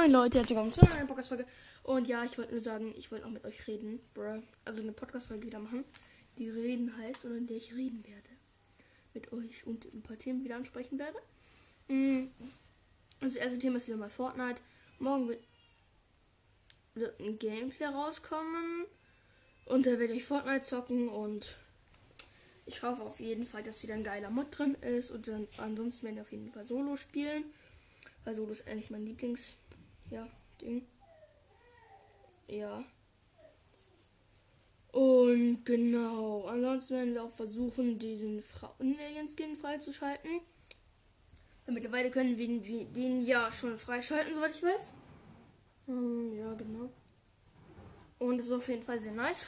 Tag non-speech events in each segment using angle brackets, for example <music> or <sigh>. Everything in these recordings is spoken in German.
Moin Leute, herzlich willkommen zu einer neuen Podcast-Folge. Und ja, ich wollte nur sagen, ich wollte auch mit euch reden, bruh. Also eine Podcast-Folge wieder machen, die Reden heißt und in der ich reden werde. Mit euch und ein paar Themen wieder ansprechen werde. Mm, Das erste Thema ist wieder mal Fortnite. Morgen wird, wird ein Gameplay rauskommen. Und da werde ich Fortnite zocken und ich hoffe auf jeden Fall, dass wieder ein geiler Mod drin ist. Und dann ansonsten werden wir auf jeden Fall Solo spielen. Weil Solo ist eigentlich mein Lieblings, ja, Ding. Ja. Und genau, ansonsten werden wir auch versuchen, diesen Frauen-Alien-Skin freizuschalten. Weil mittlerweile können wir den- ja schon freischalten, soweit ich weiß. Hm, ja, genau. Und das ist auf jeden Fall sehr nice.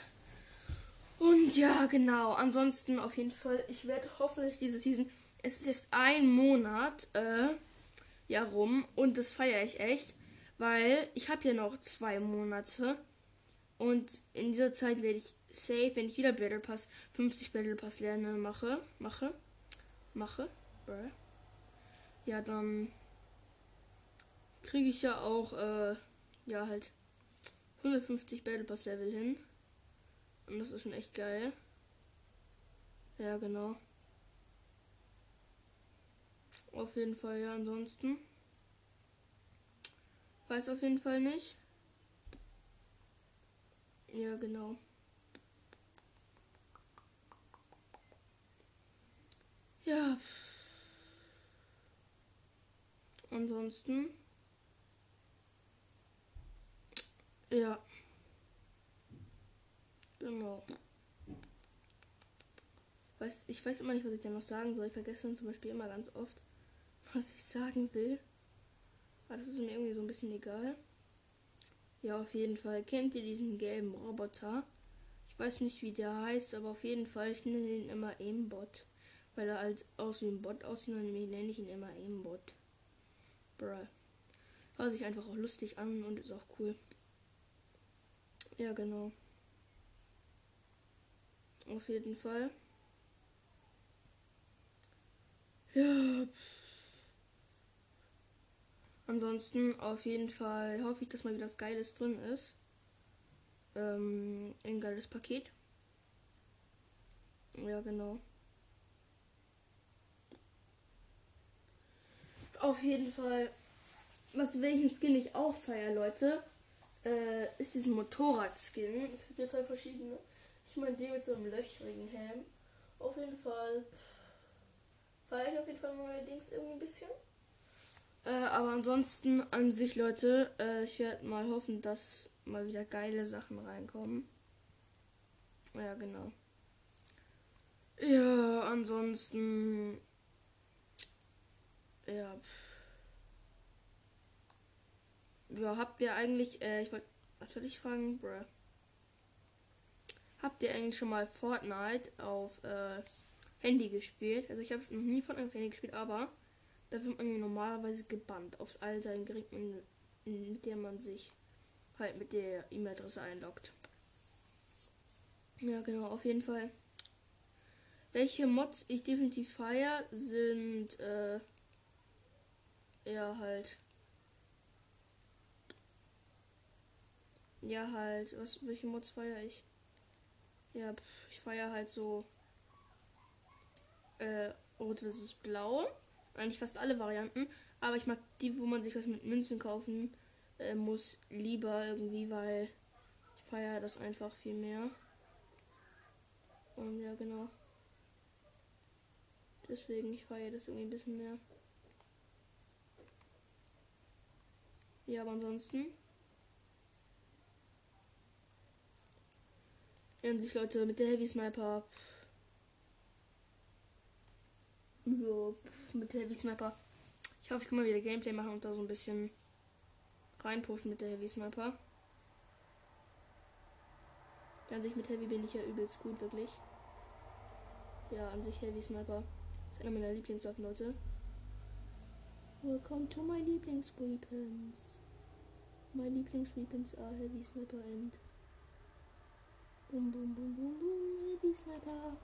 Und ja, genau. Ansonsten auf jeden Fall, ich werde hoffentlich diese Season. Es ist jetzt ein Monat äh, ja rum und das feiere ich echt, weil ich habe ja noch zwei Monate und in dieser Zeit werde ich safe, wenn ich wieder Battle Pass 50 Battle Pass lerne, mache, mache, mache, ja dann kriege ich ja auch äh, ja halt 150 Battle Pass Level hin. Und das ist schon echt geil. Ja, genau. Auf jeden Fall, ja, ansonsten. Weiß auf jeden Fall nicht. Ja, genau. Ja. Ansonsten. Ja. Genau. Weiß, ich weiß immer nicht, was ich da noch sagen soll. Ich vergesse dann zum Beispiel immer ganz oft, <laughs> was ich sagen will. Aber das ist mir irgendwie so ein bisschen egal. Ja, auf jeden Fall. Kennt ihr diesen gelben Roboter? Ich weiß nicht, wie der heißt, aber auf jeden Fall, ich nenne ihn immer Aimbot. Weil er halt aus wie ein Bot aussieht, und nenne ich ihn immer Aimbot. Bruh. Hört sich einfach auch lustig an und ist auch cool. Ja, genau. Auf jeden Fall. Ja. Ansonsten auf jeden Fall hoffe ich, dass mal wieder was Geiles drin ist. Ähm, ein geiles Paket. Ja, genau. Auf jeden Fall. Was welchen Skin ich auch feier, Leute, äh, ist diesen Motorrad-Skin. Es gibt jetzt zwei verschiedene. Ich meine den mit so einem löchrigen Helm. Auf jeden Fall feiere ich auf jeden Fall neue Dings irgendwie ein bisschen. Äh, aber ansonsten an sich, Leute, äh, ich werde mal hoffen, dass mal wieder geile Sachen reinkommen. Ja, genau. Ja, ansonsten. Ja. pff. Ja, habt ihr eigentlich, äh, ich wollte, was soll ich fragen, bruh? Habt ihr eigentlich schon mal Fortnite auf äh, Handy gespielt? Also ich habe noch nie Fortnite auf Handy gespielt, aber da wird man normalerweise gebannt aufs all seinen Geräten, mit der man sich halt mit der E-Mail-Adresse einloggt. Ja, genau, auf jeden Fall. Welche Mods ich definitiv feier, sind äh, ja halt. Ja, halt, was, welche Mods feiere ich? Ja, pf, ich feiere halt so äh, Rot vs. Blau. Eigentlich fast alle Varianten. Aber ich mag die, wo man sich was mit Münzen kaufen äh, muss, lieber irgendwie, weil ich feiere das einfach viel mehr. Und ja, genau. Deswegen, ich feiere das irgendwie ein bisschen mehr. Ja, aber ansonsten. An sich, Leute, mit der Heavy Sniper. pff. Mit der Heavy Sniper. Ich hoffe, ich kann mal wieder Gameplay machen und da so ein bisschen reinpushen mit der Heavy Sniper. An sich mit Heavy bin ich ja übelst gut, wirklich. Ja, an sich Heavy Sniper. Ist einer meiner Lieblingswaffen, Leute. Welcome to my Lieblingsweapons. My Lieblingsweapons are Heavy Sniper and Boom, boom, boom, boom, boom. Heavy sniper.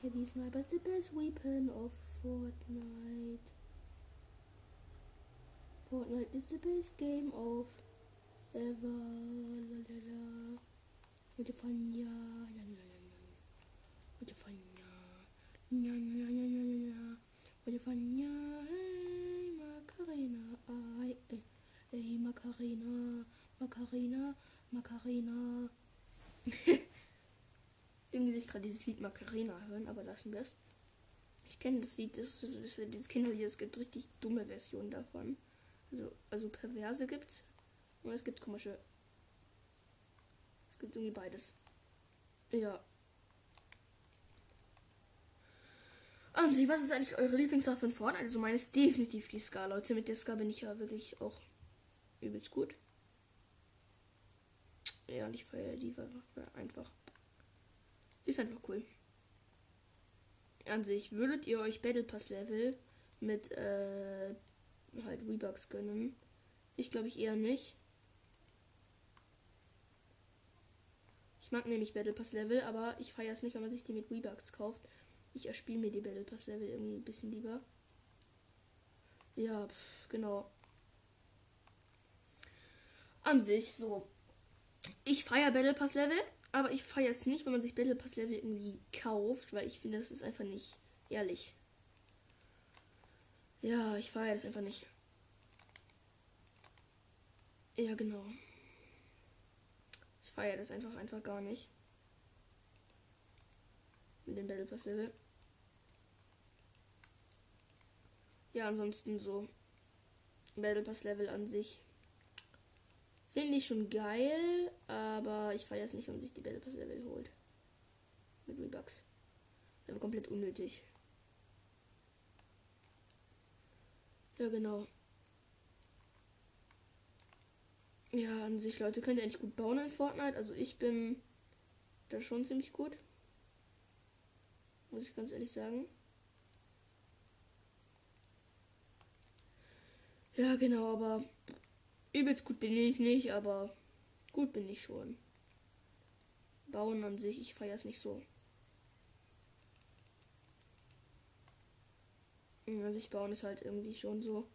Heavy sniper is the best weapon of Fortnite. Fortnite is the best game of ever. Lalala. Mit der Fanja. Ja, ja, ja, ja. Mit der Fanja. Ja, ja, ja, ja, ja, ja. Mit der Fanja. Hey, Macarena. Ay, ey. Ey, Macarena. Macarena. Macarena. <laughs> Irgendwie will ich gerade dieses Lied Macarena hören, aber lassen wir es. Ich kenne das Lied, das ist, dieses Kinderlied, es gibt richtig dumme Versionen davon. Also, also perverse gibt's. Und es gibt komische. Es gibt irgendwie beides. Ja. An sich, was ist eigentlich eure Lieblingswaffe von Fortnite? Also meine ist definitiv die Ska, Leute. Mit der Ska bin ich ja wirklich auch übelst gut. Ja, und ich feiere die einfach. Ist einfach cool. An sich, würdet ihr euch Battle Pass Level mit äh, halt Rebucks gönnen? Ich glaube ich eher nicht. Ich mag nämlich Battle Pass Level, aber ich feiere es nicht, wenn man sich die mit Rebucks kauft. Ich erspiele mir die Battle Pass Level irgendwie ein bisschen lieber. Ja, pf, genau. An sich so. Ich feiere Battle Pass Level, aber ich feiere es nicht, wenn man sich Battle Pass Level irgendwie kauft, weil ich finde, das ist einfach nicht ehrlich. Ja, ich feiere das einfach nicht. Ja, genau. Ich feiere das einfach einfach gar nicht. Mit dem Battle Pass Level. Ja, ansonsten so. Battle Pass Level an sich. Finde ich schon geil, aber ich feiere es nicht, wenn sich die Battle Pass Level holt. Mit Rebucks. Das war komplett unnötig. Ja, genau. Ja, an sich, Leute, könnt ihr eigentlich gut bauen in Fortnite. Also ich bin da schon ziemlich gut. Muss ich ganz ehrlich sagen. Ja, genau, aber übelst gut bin ich nicht, aber gut bin ich schon. Bauen an sich, ich feiere es nicht so. Also ich bauen ist halt irgendwie schon so.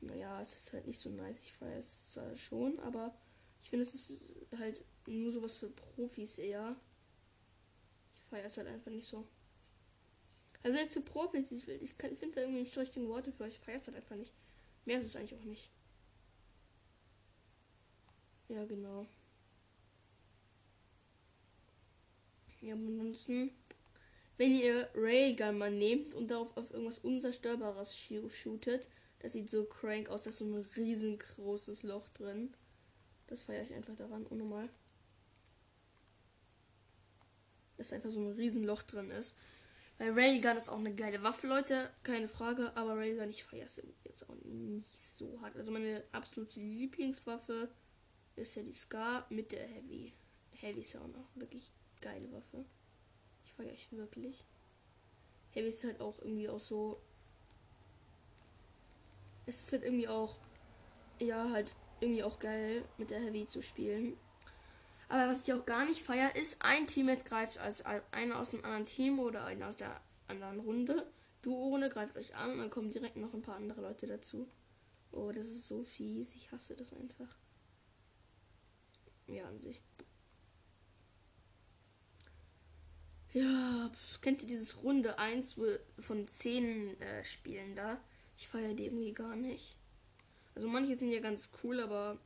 Naja, es ist halt nicht so nice. Ich feiere es zwar schon, aber ich finde es ist halt nur sowas für Profis eher. Ich feiere es halt einfach nicht so. Also jetzt zu Profis, ich, ich finde da irgendwie nicht so richtigen Worte für. Ich feiere es halt einfach nicht. Mehr ist es eigentlich auch nicht. Ja, genau. Ja, ansonsten, wenn ihr Railgun mal nehmt und darauf auf irgendwas Unzerstörbares shootet, das sieht so crank aus, da ist so ein riesengroßes Loch drin. Das feiere ich einfach daran, unnormal. Dass einfach so ein Riesenloch drin ist. Weil Railgun ist auch eine geile Waffe, Leute, keine Frage, aber Railgun, ich feiere es jetzt auch nicht so hart. Also meine absolute Lieblingswaffe ist ja die Scar mit der Heavy. Heavy ist auch noch wirklich geile Waffe. Ich feiere ich wirklich. Heavy ist halt auch irgendwie auch so. Es ist halt irgendwie auch. Ja, halt irgendwie auch geil mit der Heavy zu spielen. Aber was ich auch gar nicht feier, ist, ein Teammate greift als einer aus dem anderen Team oder einer aus der anderen Runde. Du ohne greift euch an und dann kommen direkt noch ein paar andere Leute dazu. Oh, das ist so fies. Ich hasse das einfach. Ja, an sich. Ja, kennt ihr dieses Runde 1 von 10 äh, Spielen da? Ich feiere die irgendwie gar nicht. Also manche sind ja ganz cool, aber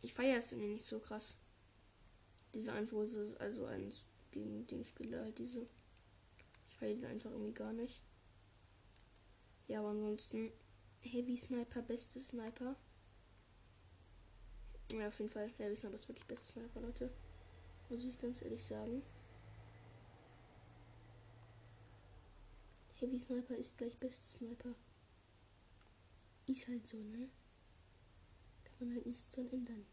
ich feiere es irgendwie nicht so krass. Diese 1, wo es also eins gegen den Spieler halt diese. Ich feiere die einfach irgendwie gar nicht. Ja, aber ansonsten Heavy Sniper, beste Sniper. Ja, auf jeden Fall. Heavy Sniper ist wirklich beste Sniper, Leute. Muss ich ganz ehrlich sagen. Heavy Sniper ist gleich beste Sniper. Ist halt so, ne? Kann man halt nichts dran ändern.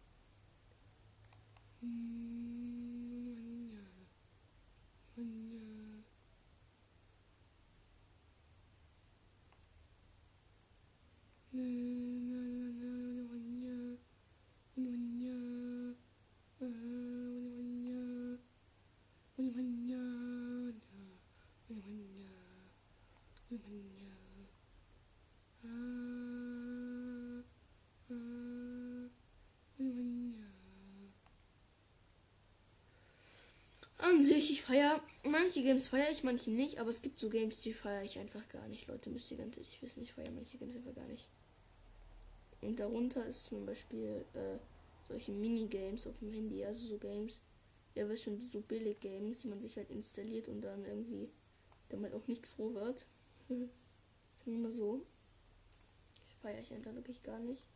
Hm, sich, ich feiere. Manche Games feiere ich, manche nicht, aber es gibt so Games, die feiere ich einfach gar nicht. Leute, müsst ihr ganz ehrlich wissen, ich feiere manche Games einfach gar nicht. Und darunter ist zum Beispiel äh, solche Minigames auf dem Handy, also so Games, ja, wisst schon, so billig Games, die man sich halt installiert und dann irgendwie damit auch nicht froh wird. <laughs> Sagen wir mal so. Ich feiere ich einfach wirklich gar nicht.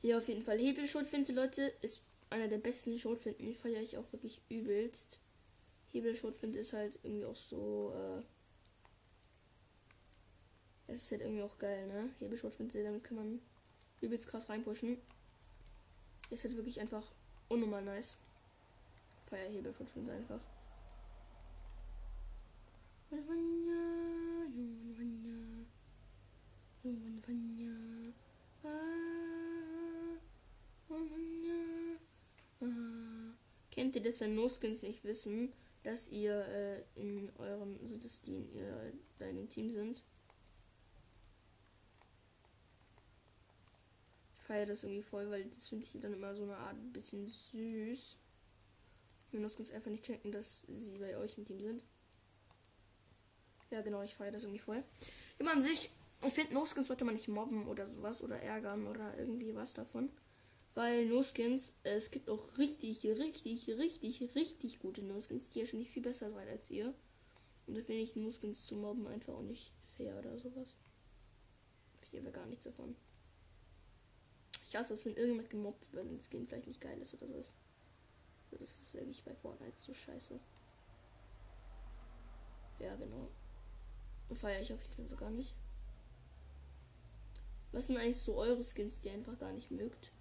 Ja, auf jeden Fall. Hebelschrotflinte, Leute, ist einer der besten Schrotflinten. Die feiere ich auch wirklich übelst. Hebelschrotflinte ist halt irgendwie auch so, äh, es ist halt irgendwie auch geil, ne? Hebelschrotflinte, damit kann man übelst krass reinpushen. Ist halt wirklich einfach unnormal nice. Feier Hebelschrotflinte einfach. Kennt ihr das, wenn No-Skins nicht wissen, dass ihr äh, in eurem, also dass die in ihr, deinem Team sind? Ich feiere das irgendwie voll, weil das finde ich dann immer so eine Art ein bisschen süß. Wenn No-Skins einfach nicht checken, dass sie bei euch im Team sind. Ja, genau, ich feiere das irgendwie voll. Immer an sich, ich finde, No-Skins sollte man nicht mobben oder sowas oder ärgern oder irgendwie was davon. Weil No-Skins, äh, es gibt auch richtig, richtig, richtig, richtig gute No-Skins, die ja schon nicht viel besser sind als ihr. Und da finde ich No-Skins zu mobben einfach auch nicht fair oder sowas. Ich habe gar nichts davon. Ich hasse es, wenn irgendjemand gemobbt wird, wenn das Skin vielleicht nicht geil ist oder so. Das ist wirklich bei Fortnite so scheiße. Ja, genau. Feiere ich auf jeden Fall so gar nicht. Was sind eigentlich so eure Skins, die ihr einfach gar nicht mögt?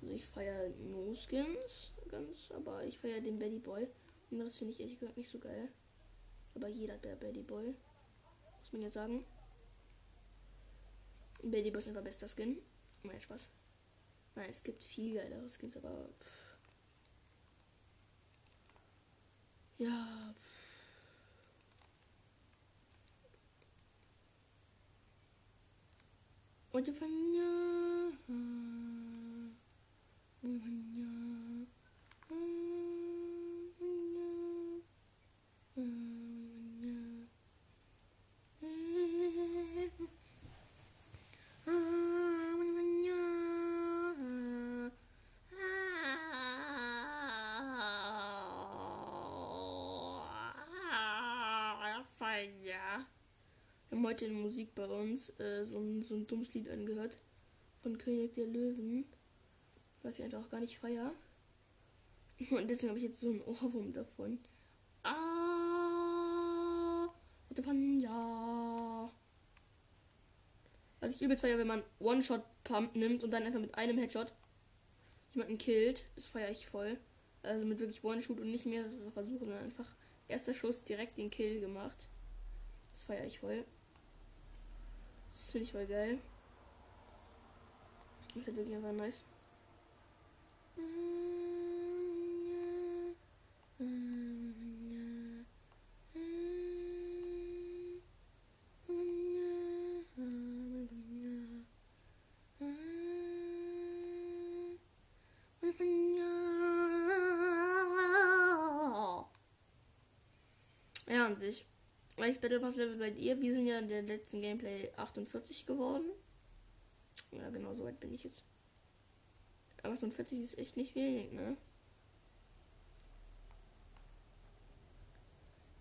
Also ich feiere No Skins ganz, aber ich feiere den Betty Boy. Und das finde ich ehrlich gesagt nicht so geil. Aber jeder der Betty Boy. Muss man ja sagen. Betty Boy ist einfach bester Skin. Nein, Spaß. Nein, es gibt viel geilere Skins, aber. Pff. Ja. Pff. Und von ja. Wir haben heute in Musik bei uns äh, so, ein, so ein dummes Lied angehört von König der Löwen, was ich einfach auch gar nicht feier. <laughs> Und deswegen habe ich jetzt so einen Ohrwurm davon. Ah, ja. Was ich übelst feier, wenn man One-Shot-Pump nimmt und dann einfach mit einem Headshot jemanden killt, das feiere ich voll. Also mit wirklich One-Shoot und nicht mehrere Versuche, sondern einfach erster Schuss direkt den Kill gemacht. Das feiere ich voll. Das finde ich voll geil. Das wird wirklich einfach nice. Ja, sich. Welches Battle Pass Level seid ihr? Wir sind ja in der letzten Gameplay 48 geworden. Ja, genau, so weit bin ich jetzt. 48 ist echt nicht wenig, ne?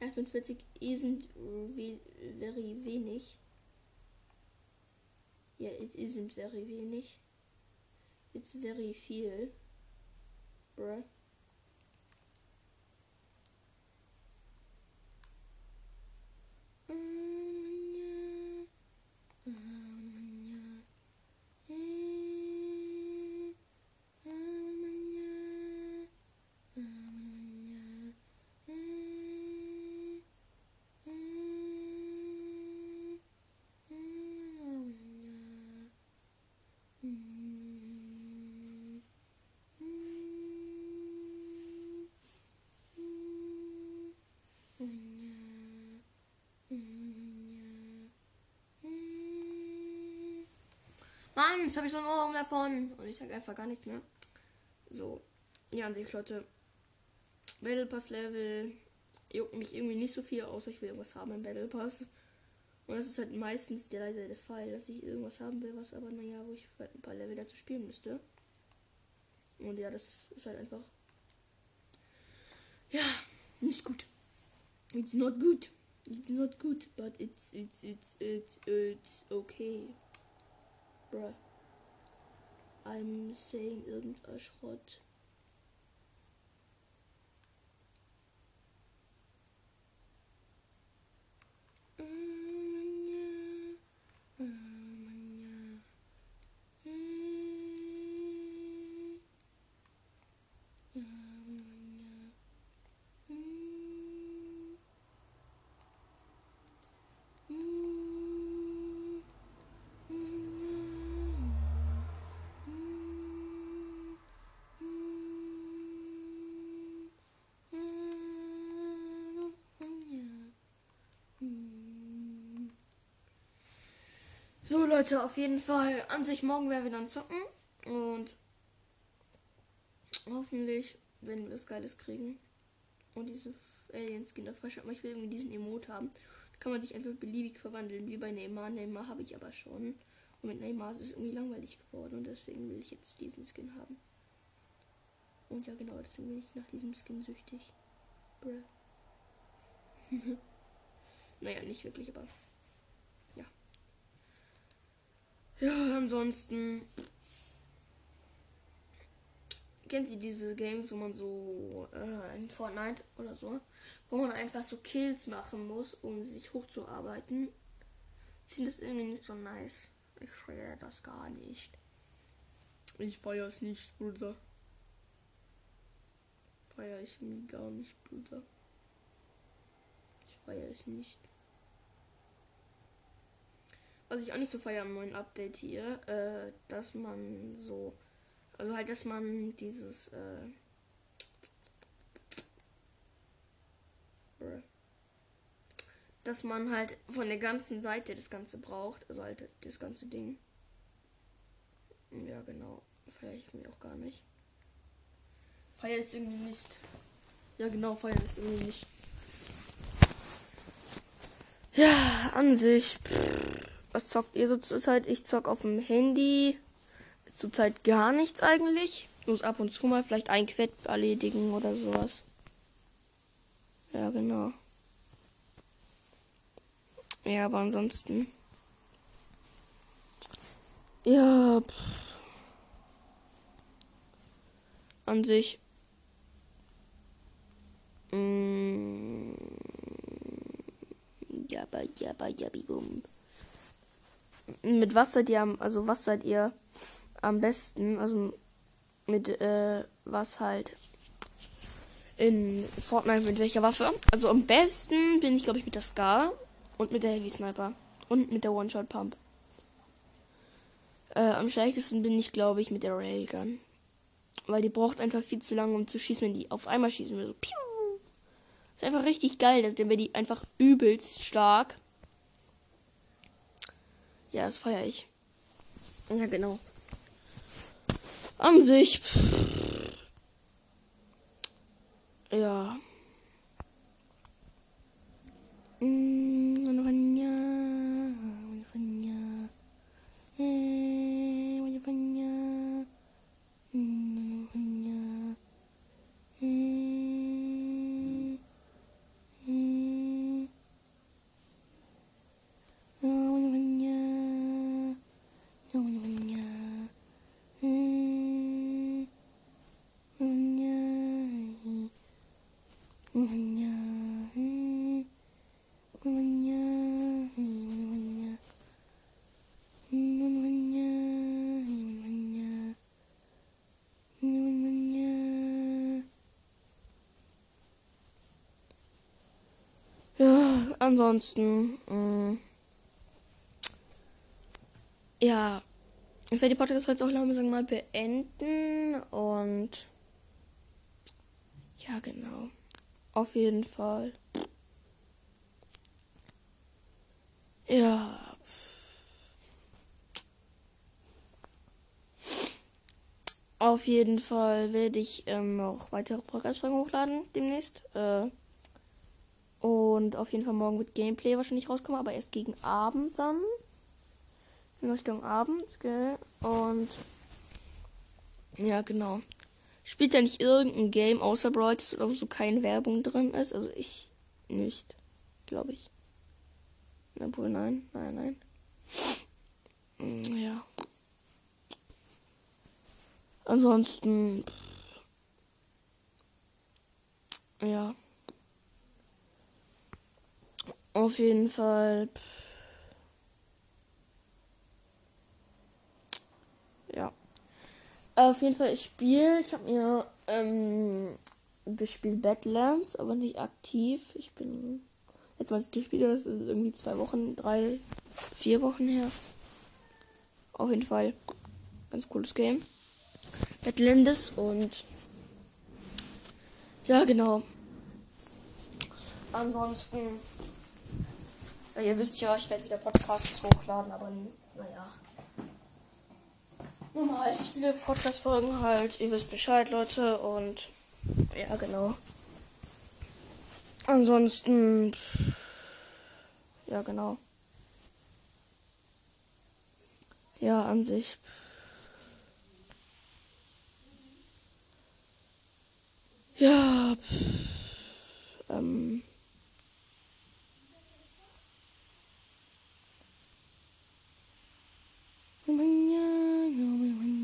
48 isn't very wenig. Ja, yeah, it isn't very wenig. It's very viel. Bruh. Jetzt habe ich so einen Ohrwurm davon. Und ich sage einfach gar nichts mehr. So. Ja, an sich, Leute. Battle Pass Level juckt mich irgendwie nicht so viel, außer ich will irgendwas haben im Battle Pass. Und das ist halt meistens der, der, der Fall, dass ich irgendwas haben will, was aber, naja, wo ich halt ein paar Level dazu spielen müsste. Und ja, das ist halt einfach. Ja, nicht gut. It's not good. It's not good, but it's it's it's it's it's okay. Bruh. I'm saying irgendein Schrott. So Leute, auf jeden Fall an sich morgen werden wir dann zocken und hoffentlich wenn wir das Geiles kriegen und diese Alien Skin da freischalten. Ich will irgendwie diesen Emote haben. Da kann man sich einfach beliebig verwandeln, wie bei Neymar. Neymar habe ich aber schon. Und mit Neymar ist es irgendwie langweilig geworden und deswegen will ich jetzt diesen Skin haben. Und ja genau, deswegen bin ich nach diesem Skin süchtig. Bruh. <laughs> naja, nicht wirklich, aber Ja, ansonsten. Kennt ihr diese Games, wo man so äh, in Fortnite oder so, wo man einfach so Kills machen muss, um sich hochzuarbeiten? Ich finde es irgendwie nicht so nice. Ich feiere das gar nicht. Ich feiere es nicht, Bruder. Feiere ich mir gar nicht, Bruder. Ich feiere es nicht. Was ich auch nicht so feiere am neuen Update hier, äh, dass man so, also halt, dass man dieses, äh, dass man halt von der ganzen Seite das Ganze braucht, also halt das ganze Ding. Ja, genau. Feiere ich mir auch gar nicht. Feier ist irgendwie nicht. Ja, genau, feier ist irgendwie nicht. Ja, an sich. Pff. Was zockt ihr so zurzeit? Ich zock auf dem Handy. Zurzeit gar nichts eigentlich. Muss ab und zu mal vielleicht ein Quett erledigen oder sowas. Ja, genau. Ja, aber ansonsten. Ja. Pff. An sich. Mm, ja, ja, ja, ja, bum mit was seid ihr am, also was seid ihr am besten? Also mit äh, was halt in Fortnite mit welcher Waffe? Also am besten bin ich glaube ich mit der Scar und mit der Heavy Sniper und mit der One Shot Pump. Äh, am schlechtesten bin ich glaube ich mit der Railgun. Weil die braucht einfach viel zu lange, um zu schießen, wenn die auf einmal schießen. So, piu. Ist einfach richtig geil, dann wäre die einfach übelst stark. Ja, das feiere ich. Ja, genau. An sich. Pff, ja. Mm, ansonsten, mh, mm, ja, ich werde die Podcast jetzt auch langsam mal beenden und ja, genau. Auf jeden Fall. Ja. Auf jeden Fall werde ich ähm, noch weitere Podcast-Folgen hochladen demnächst. Äh, und auf jeden Fall morgen wird Gameplay wahrscheinlich rauskommen, aber erst gegen Abend dann. In Richtung Abend, gell? Und ja, genau. Spielt ja nicht irgendein Game außer Brawl, wo so keine Werbung drin ist. Also ich nicht, glaube ich. Obwohl, nein, nein, nein. Mm, ja. Ansonsten. Ja. Auf jeden Fall. Ja. Auf jeden Fall, ich spiele. Ich habe mir ähm, gespielt Badlands, aber nicht aktiv. Ich bin jetzt mal gespielt, das ist irgendwie zwei Wochen, drei, vier Wochen her. Auf jeden Fall. Ganz cooles Game. Badlands und ja, genau. Ansonsten, ja, ihr wisst ja, ich werde wieder Podcasts hochladen, aber naja. Normal viele Podcast-Folgen halt. Ihr wisst Bescheid, Leute. Und ja, genau. Ansonsten, ja, genau. Ja, an sich. Ja, pff, ähm. Yo mañana, yo me mañana.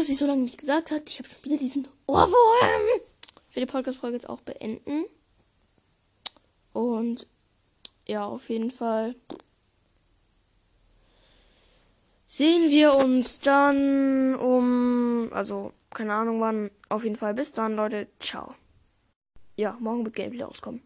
Dass ich so lange nicht gesagt habe. Ich habe schon wieder diesen Ohrwurm. Werde die Podcast-Folge jetzt auch beenden. Und ja, auf jeden Fall sehen wir uns dann um, also keine Ahnung wann. Auf jeden Fall bis dann, Leute. Ciao. Ja, morgen wird Gameplay rauskommen.